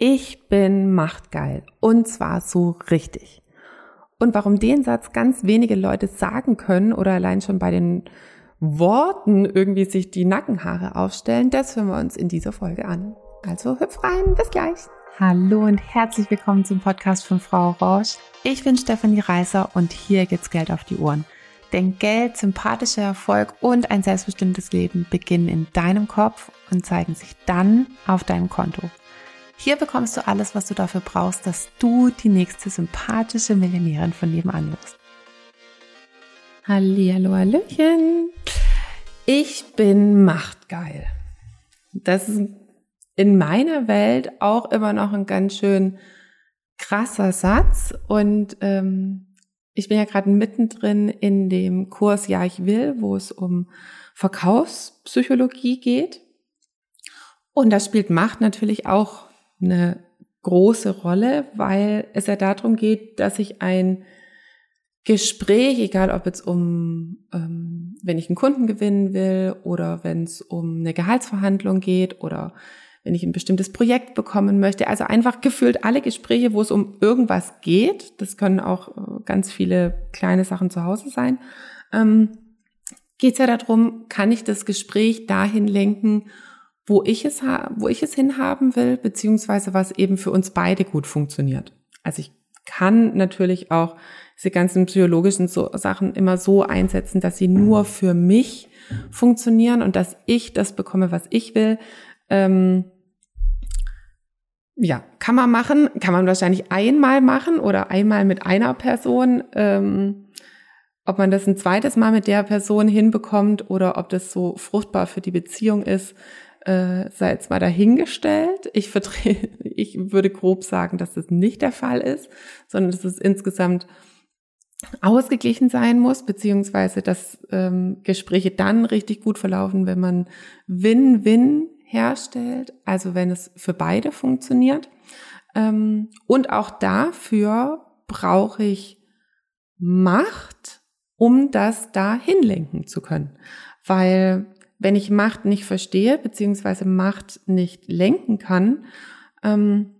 Ich bin machtgeil. Und zwar so richtig. Und warum den Satz ganz wenige Leute sagen können oder allein schon bei den Worten irgendwie sich die Nackenhaare aufstellen, das hören wir uns in dieser Folge an. Also hüpf rein, bis gleich. Hallo und herzlich willkommen zum Podcast von Frau Rausch. Ich bin Stefanie Reißer und hier geht's Geld auf die Ohren. Denn Geld, sympathischer Erfolg und ein selbstbestimmtes Leben beginnen in deinem Kopf und zeigen sich dann auf deinem Konto. Hier bekommst du alles, was du dafür brauchst, dass du die nächste sympathische Millionärin von nebenan wirst. Hallihallo, Hallöchen. Ich bin machtgeil. Das ist in meiner Welt auch immer noch ein ganz schön krasser Satz und ähm, ich bin ja gerade mittendrin in dem Kurs Ja, ich will, wo es um Verkaufspsychologie geht. Und da spielt Macht natürlich auch eine große Rolle, weil es ja darum geht, dass ich ein Gespräch, egal ob jetzt um, ähm, wenn ich einen Kunden gewinnen will oder wenn es um eine Gehaltsverhandlung geht oder wenn ich ein bestimmtes Projekt bekommen möchte. Also einfach gefühlt alle Gespräche, wo es um irgendwas geht. Das können auch äh, ganz viele kleine Sachen zu Hause sein. Ähm, geht es ja darum, kann ich das Gespräch dahin lenken, wo ich es, wo ich es hinhaben will, beziehungsweise was eben für uns beide gut funktioniert. Also ich kann natürlich auch diese ganzen psychologischen so Sachen immer so einsetzen, dass sie nur für mich funktionieren und dass ich das bekomme, was ich will. Ähm, ja, kann man machen, kann man wahrscheinlich einmal machen oder einmal mit einer Person. Ähm, ob man das ein zweites Mal mit der Person hinbekommt oder ob das so fruchtbar für die Beziehung ist, äh, sei jetzt mal dahingestellt. Ich, ich würde grob sagen, dass das nicht der Fall ist, sondern dass es insgesamt ausgeglichen sein muss, beziehungsweise dass ähm, Gespräche dann richtig gut verlaufen, wenn man Win-Win herstellt, also wenn es für beide funktioniert. Ähm, und auch dafür brauche ich Macht, um das da hinlenken zu können. Weil wenn ich Macht nicht verstehe, beziehungsweise Macht nicht lenken kann, ähm,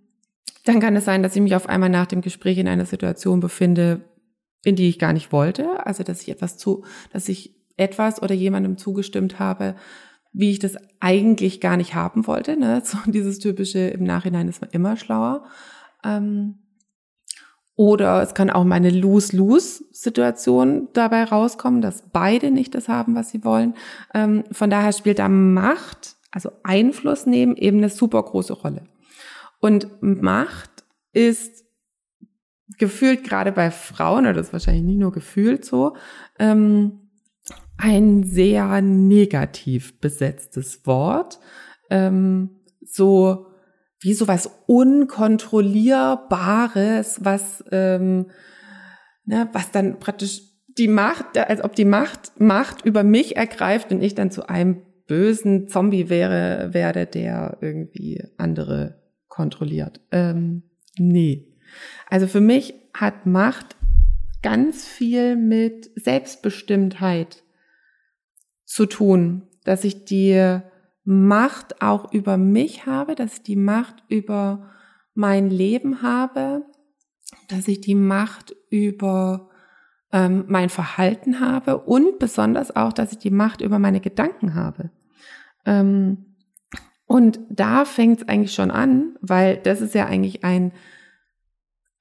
dann kann es sein, dass ich mich auf einmal nach dem Gespräch in einer Situation befinde, in die ich gar nicht wollte. Also, dass ich etwas zu, dass ich etwas oder jemandem zugestimmt habe, wie ich das eigentlich gar nicht haben wollte. Ne? So dieses typische, im Nachhinein ist man immer schlauer. Ähm, oder es kann auch mal eine Lose-Lose-Situation dabei rauskommen, dass beide nicht das haben, was sie wollen. Ähm, von daher spielt da Macht, also Einfluss nehmen, eben eine super große Rolle. Und Macht ist gefühlt gerade bei Frauen, oder das ist wahrscheinlich nicht nur gefühlt so, ähm, ein sehr negativ besetztes Wort. Ähm, so wie sowas Unkontrollierbares, was, ähm, ne, was dann praktisch die Macht, als ob die Macht Macht über mich ergreift und ich dann zu einem bösen Zombie wäre, werde, der irgendwie andere kontrolliert. Ähm, nee. Also für mich hat Macht ganz viel mit Selbstbestimmtheit zu tun, dass ich die Macht auch über mich habe, dass ich die Macht über mein Leben habe, dass ich die Macht über ähm, mein Verhalten habe und besonders auch, dass ich die Macht über meine Gedanken habe. Ähm, und da fängt es eigentlich schon an, weil das ist ja eigentlich ein,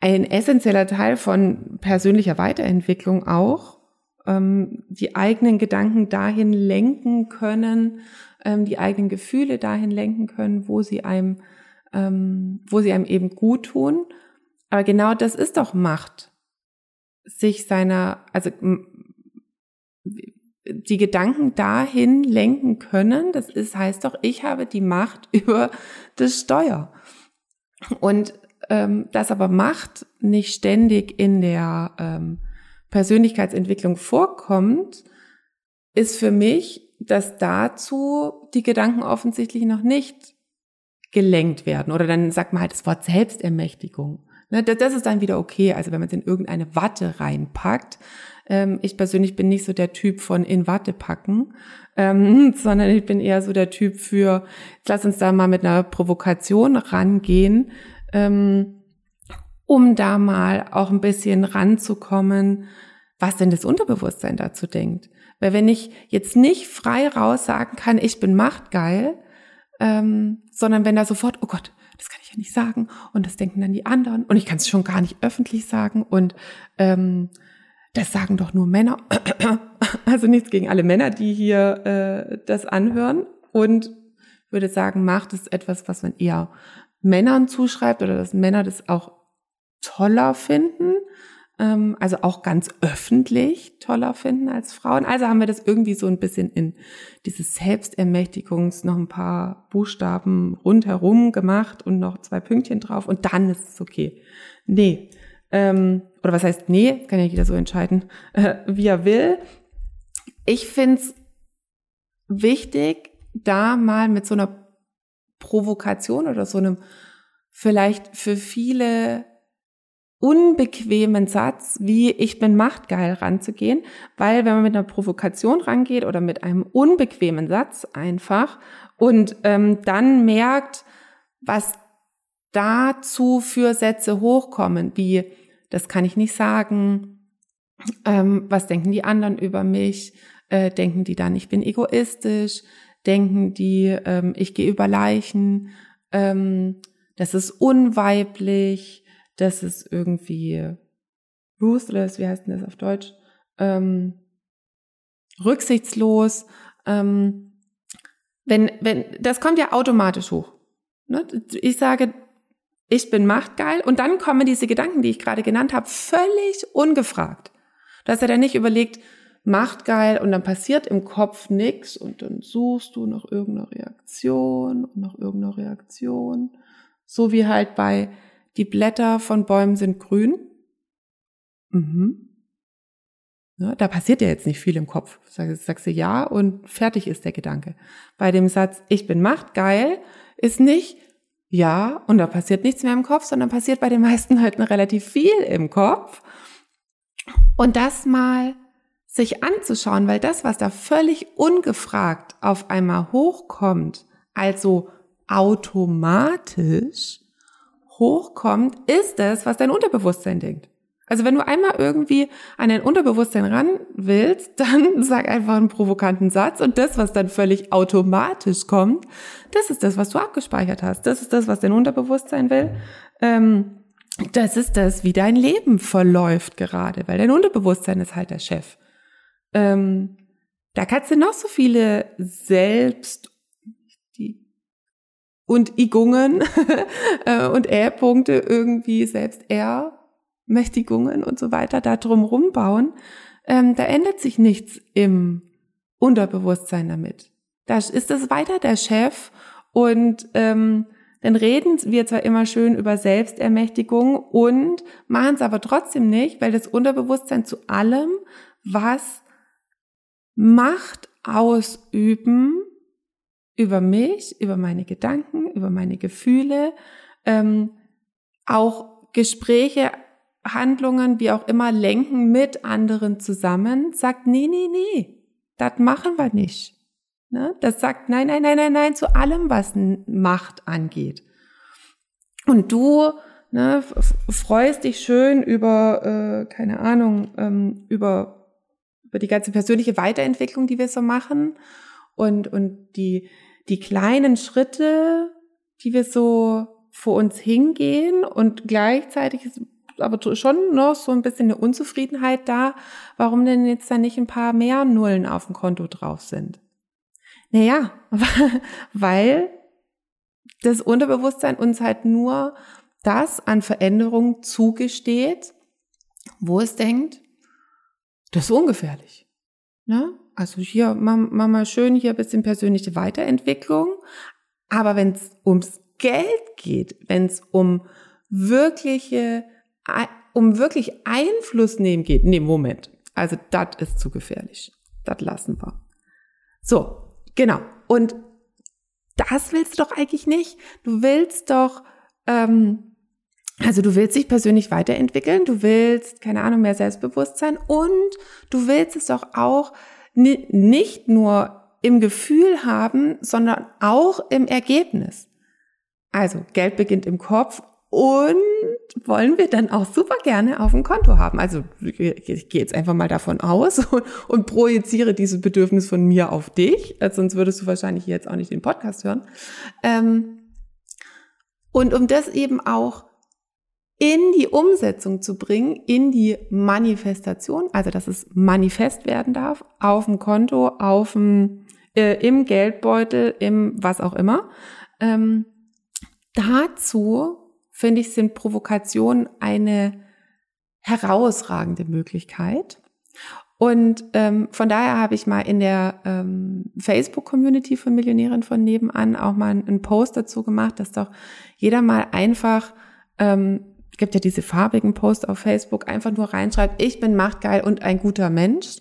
ein essentieller Teil von persönlicher Weiterentwicklung auch, ähm, die eigenen Gedanken dahin lenken können, ähm, die eigenen Gefühle dahin lenken können, wo sie einem, ähm, wo sie einem eben gut tun. Aber genau das ist doch Macht, sich seiner, also die Gedanken dahin lenken können. Das ist, heißt doch, ich habe die Macht über das Steuer. Und ähm, dass aber Macht nicht ständig in der ähm, Persönlichkeitsentwicklung vorkommt, ist für mich dass dazu die Gedanken offensichtlich noch nicht gelenkt werden. Oder dann sagt man halt das Wort Selbstermächtigung. Ne, das ist dann wieder okay. Also wenn man es in irgendeine Watte reinpackt. Ähm, ich persönlich bin nicht so der Typ von in Watte packen, ähm, sondern ich bin eher so der Typ für, lass uns da mal mit einer Provokation rangehen, ähm, um da mal auch ein bisschen ranzukommen, was denn das Unterbewusstsein dazu denkt. Weil wenn ich jetzt nicht frei raus sagen kann, ich bin machtgeil, ähm, sondern wenn da sofort, oh Gott, das kann ich ja nicht sagen und das denken dann die anderen und ich kann es schon gar nicht öffentlich sagen und ähm, das sagen doch nur Männer. Also nichts gegen alle Männer, die hier äh, das anhören und würde sagen, Macht ist etwas, was man eher Männern zuschreibt oder dass Männer das auch toller finden ähm, also auch ganz öffentlich toller finden als Frauen. Also haben wir das irgendwie so ein bisschen in dieses Selbstermächtigungs noch ein paar Buchstaben rundherum gemacht und noch zwei Pünktchen drauf und dann ist es okay. Nee. Ähm, oder was heißt nee? Kann ja jeder so entscheiden, äh, wie er will. Ich find's wichtig, da mal mit so einer Provokation oder so einem vielleicht für viele unbequemen Satz wie ich bin machtgeil ranzugehen, weil wenn man mit einer Provokation rangeht oder mit einem unbequemen Satz einfach und ähm, dann merkt, was dazu für Sätze hochkommen, wie das kann ich nicht sagen, ähm, was denken die anderen über mich, äh, denken die dann, ich bin egoistisch, denken die, ähm, ich gehe über Leichen, ähm, das ist unweiblich, das ist irgendwie ruthless, wie heißt denn das auf Deutsch? Ähm, rücksichtslos. Ähm, wenn, wenn, das kommt ja automatisch hoch. Ne? Ich sage, ich bin machtgeil und dann kommen diese Gedanken, die ich gerade genannt habe, völlig ungefragt. Hast ja dann nicht überlegt, machtgeil und dann passiert im Kopf nichts und dann suchst du nach irgendeiner Reaktion und nach irgendeiner Reaktion. So wie halt bei die Blätter von Bäumen sind grün. Mhm. Ja, da passiert ja jetzt nicht viel im Kopf. Sagst, sagst du ja und fertig ist der Gedanke. Bei dem Satz, ich bin machtgeil, ist nicht ja und da passiert nichts mehr im Kopf, sondern passiert bei den meisten halt relativ viel im Kopf. Und das mal sich anzuschauen, weil das, was da völlig ungefragt auf einmal hochkommt, also automatisch, hochkommt, ist es, was dein Unterbewusstsein denkt. Also wenn du einmal irgendwie an dein Unterbewusstsein ran willst, dann sag einfach einen provokanten Satz und das, was dann völlig automatisch kommt, das ist das, was du abgespeichert hast. Das ist das, was dein Unterbewusstsein will. Ähm, das ist das, wie dein Leben verläuft gerade, weil dein Unterbewusstsein ist halt der Chef. Ähm, da kannst du noch so viele Selbst und Igungen äh, und Ä-Punkte irgendwie selbst Ermächtigungen und so weiter da drum bauen, ähm, da ändert sich nichts im Unterbewusstsein damit. Da ist es weiter der Chef und ähm, dann reden wir zwar immer schön über Selbstermächtigung und machen es aber trotzdem nicht, weil das Unterbewusstsein zu allem, was Macht ausüben über mich, über meine Gedanken, über meine Gefühle, ähm, auch Gespräche, Handlungen, wie auch immer, lenken mit anderen zusammen, sagt, nee, nee, nee, das machen wir nicht. Ne? Das sagt, nein, nein, nein, nein, nein, zu allem, was Macht angeht. Und du ne, freust dich schön über, äh, keine Ahnung, ähm, über, über die ganze persönliche Weiterentwicklung, die wir so machen und, und die, die kleinen Schritte, die wir so vor uns hingehen und gleichzeitig ist aber schon noch so ein bisschen eine Unzufriedenheit da, warum denn jetzt da nicht ein paar mehr Nullen auf dem Konto drauf sind. Naja, weil das Unterbewusstsein uns halt nur das an Veränderung zugesteht, wo es denkt, das ist ungefährlich. Ne? Also hier, mach mal schön hier bisschen persönliche Weiterentwicklung. Aber wenn es ums Geld geht, wenn es um wirkliche, um wirklich Einfluss nehmen geht, nee, Moment. Also das ist zu gefährlich. Das lassen wir. So, genau. Und das willst du doch eigentlich nicht. Du willst doch ähm, Also du willst dich persönlich weiterentwickeln, du willst, keine Ahnung, mehr Selbstbewusstsein und du willst es doch auch nicht nur im Gefühl haben, sondern auch im Ergebnis. Also Geld beginnt im Kopf und wollen wir dann auch super gerne auf dem Konto haben. Also ich gehe jetzt einfach mal davon aus und, und projiziere dieses Bedürfnis von mir auf dich, also sonst würdest du wahrscheinlich jetzt auch nicht den Podcast hören. Ähm, und um das eben auch in die Umsetzung zu bringen, in die Manifestation, also dass es manifest werden darf, auf dem Konto, auf dem, äh, im Geldbeutel, im was auch immer. Ähm, dazu finde ich, sind Provokationen eine herausragende Möglichkeit. Und ähm, von daher habe ich mal in der ähm, Facebook-Community von Millionären von nebenan auch mal einen Post dazu gemacht, dass doch jeder mal einfach ähm, gibt ja diese farbigen Posts auf Facebook, einfach nur reinschreibt, ich bin machtgeil und ein guter Mensch.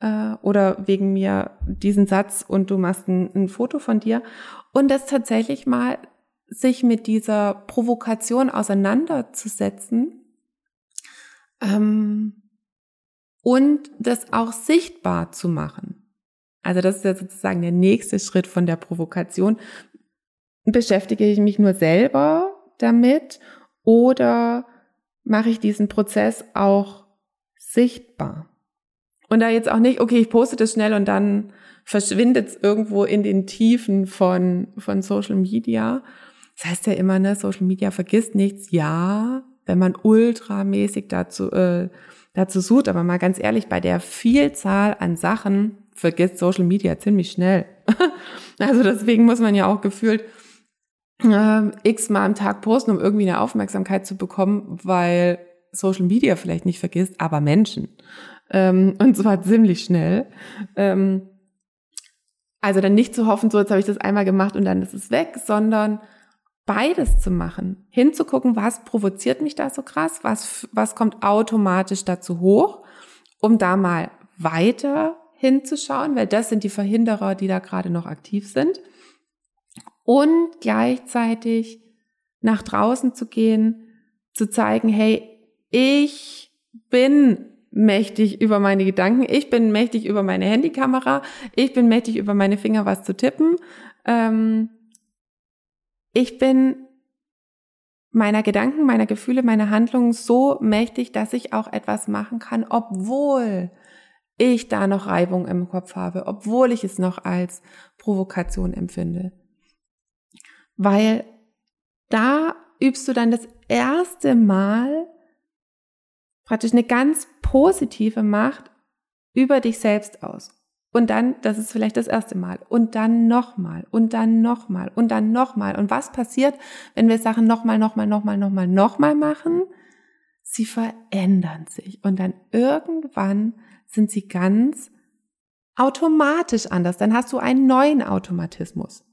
Äh, oder wegen mir diesen Satz und du machst ein, ein Foto von dir. Und das tatsächlich mal sich mit dieser Provokation auseinanderzusetzen ähm, und das auch sichtbar zu machen. Also das ist ja sozusagen der nächste Schritt von der Provokation. Beschäftige ich mich nur selber damit oder mache ich diesen Prozess auch sichtbar? Und da jetzt auch nicht, okay, ich poste das schnell und dann verschwindet es irgendwo in den Tiefen von, von Social Media. Das heißt ja immer, ne, Social Media vergisst nichts. Ja, wenn man ultramäßig dazu, äh, dazu sucht, aber mal ganz ehrlich, bei der Vielzahl an Sachen vergisst Social Media ziemlich schnell. also deswegen muss man ja auch gefühlt äh, x-mal am Tag posten, um irgendwie eine Aufmerksamkeit zu bekommen, weil Social Media vielleicht nicht vergisst, aber Menschen. Ähm, und zwar ziemlich schnell. Ähm, also dann nicht zu hoffen, so jetzt habe ich das einmal gemacht und dann ist es weg, sondern beides zu machen. Hinzugucken, was provoziert mich da so krass, was, was kommt automatisch dazu hoch, um da mal weiter hinzuschauen, weil das sind die Verhinderer, die da gerade noch aktiv sind und gleichzeitig nach draußen zu gehen, zu zeigen, hey, ich bin mächtig über meine Gedanken, ich bin mächtig über meine Handykamera, ich bin mächtig über meine Finger was zu tippen. Ähm, ich bin meiner Gedanken, meiner Gefühle, meiner Handlungen so mächtig, dass ich auch etwas machen kann, obwohl ich da noch Reibung im Kopf habe, obwohl ich es noch als Provokation empfinde weil da übst du dann das erste Mal praktisch eine ganz positive Macht über dich selbst aus. Und dann, das ist vielleicht das erste Mal, und dann nochmal, und dann nochmal, und dann nochmal. Und was passiert, wenn wir Sachen nochmal, nochmal, nochmal, nochmal, nochmal machen? Sie verändern sich. Und dann irgendwann sind sie ganz automatisch anders. Dann hast du einen neuen Automatismus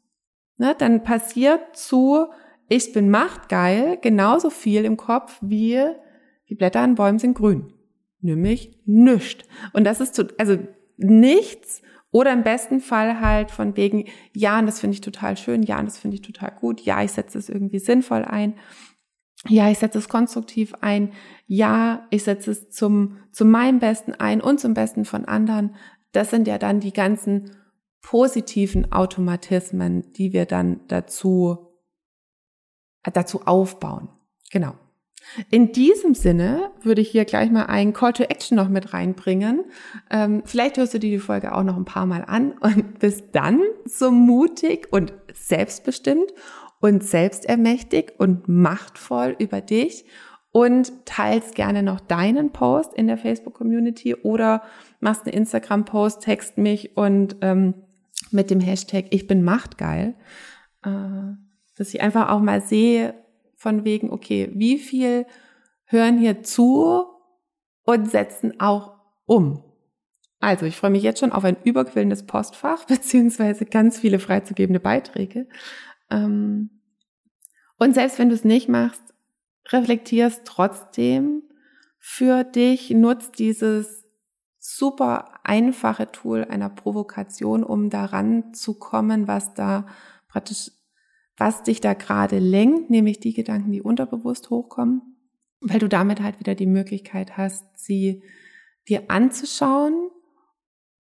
ne, dann passiert zu ich bin machtgeil genauso viel im Kopf wie die Blätter an Bäumen sind grün. Nämlich nichts. Und das ist, zu, also nichts oder im besten Fall halt von wegen, ja, und das finde ich total schön, ja, und das finde ich total gut, ja, ich setze es irgendwie sinnvoll ein, ja, ich setze es konstruktiv ein, ja, ich setze es zum, zu meinem Besten ein und zum Besten von anderen. Das sind ja dann die ganzen positiven Automatismen, die wir dann dazu, äh, dazu aufbauen. Genau. In diesem Sinne würde ich hier gleich mal einen Call to Action noch mit reinbringen. Ähm, vielleicht hörst du dir die Folge auch noch ein paar Mal an und bist dann so mutig und selbstbestimmt und selbstermächtig und machtvoll über dich und teilst gerne noch deinen Post in der Facebook-Community oder machst einen Instagram-Post, text mich und ähm, mit dem Hashtag Ich bin machtgeil, äh, dass ich einfach auch mal sehe von wegen, okay, wie viel hören hier zu und setzen auch um. Also, ich freue mich jetzt schon auf ein überquillendes Postfach, beziehungsweise ganz viele freizugebende Beiträge. Ähm, und selbst wenn du es nicht machst, reflektierst trotzdem für dich, nutzt dieses super einfache Tool einer Provokation, um daran zu kommen, was da praktisch was dich da gerade lenkt, nämlich die Gedanken, die unterbewusst hochkommen, weil du damit halt wieder die Möglichkeit hast, sie dir anzuschauen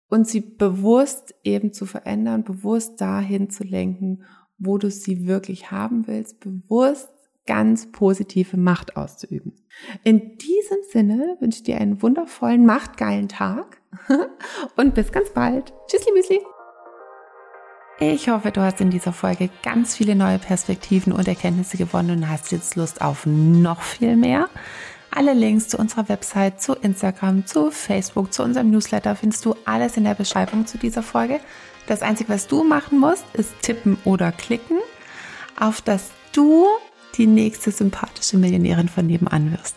und sie bewusst eben zu verändern, bewusst dahin zu lenken, wo du sie wirklich haben willst, bewusst ganz positive Macht auszuüben. In diesem Sinne wünsche ich dir einen wundervollen, machtgeilen Tag und bis ganz bald. Tschüssli, Müsli. Ich hoffe, du hast in dieser Folge ganz viele neue Perspektiven und Erkenntnisse gewonnen und hast jetzt Lust auf noch viel mehr. Alle Links zu unserer Website, zu Instagram, zu Facebook, zu unserem Newsletter findest du alles in der Beschreibung zu dieser Folge. Das Einzige, was du machen musst, ist tippen oder klicken, auf dass du die nächste sympathische Millionärin von nebenan wirst.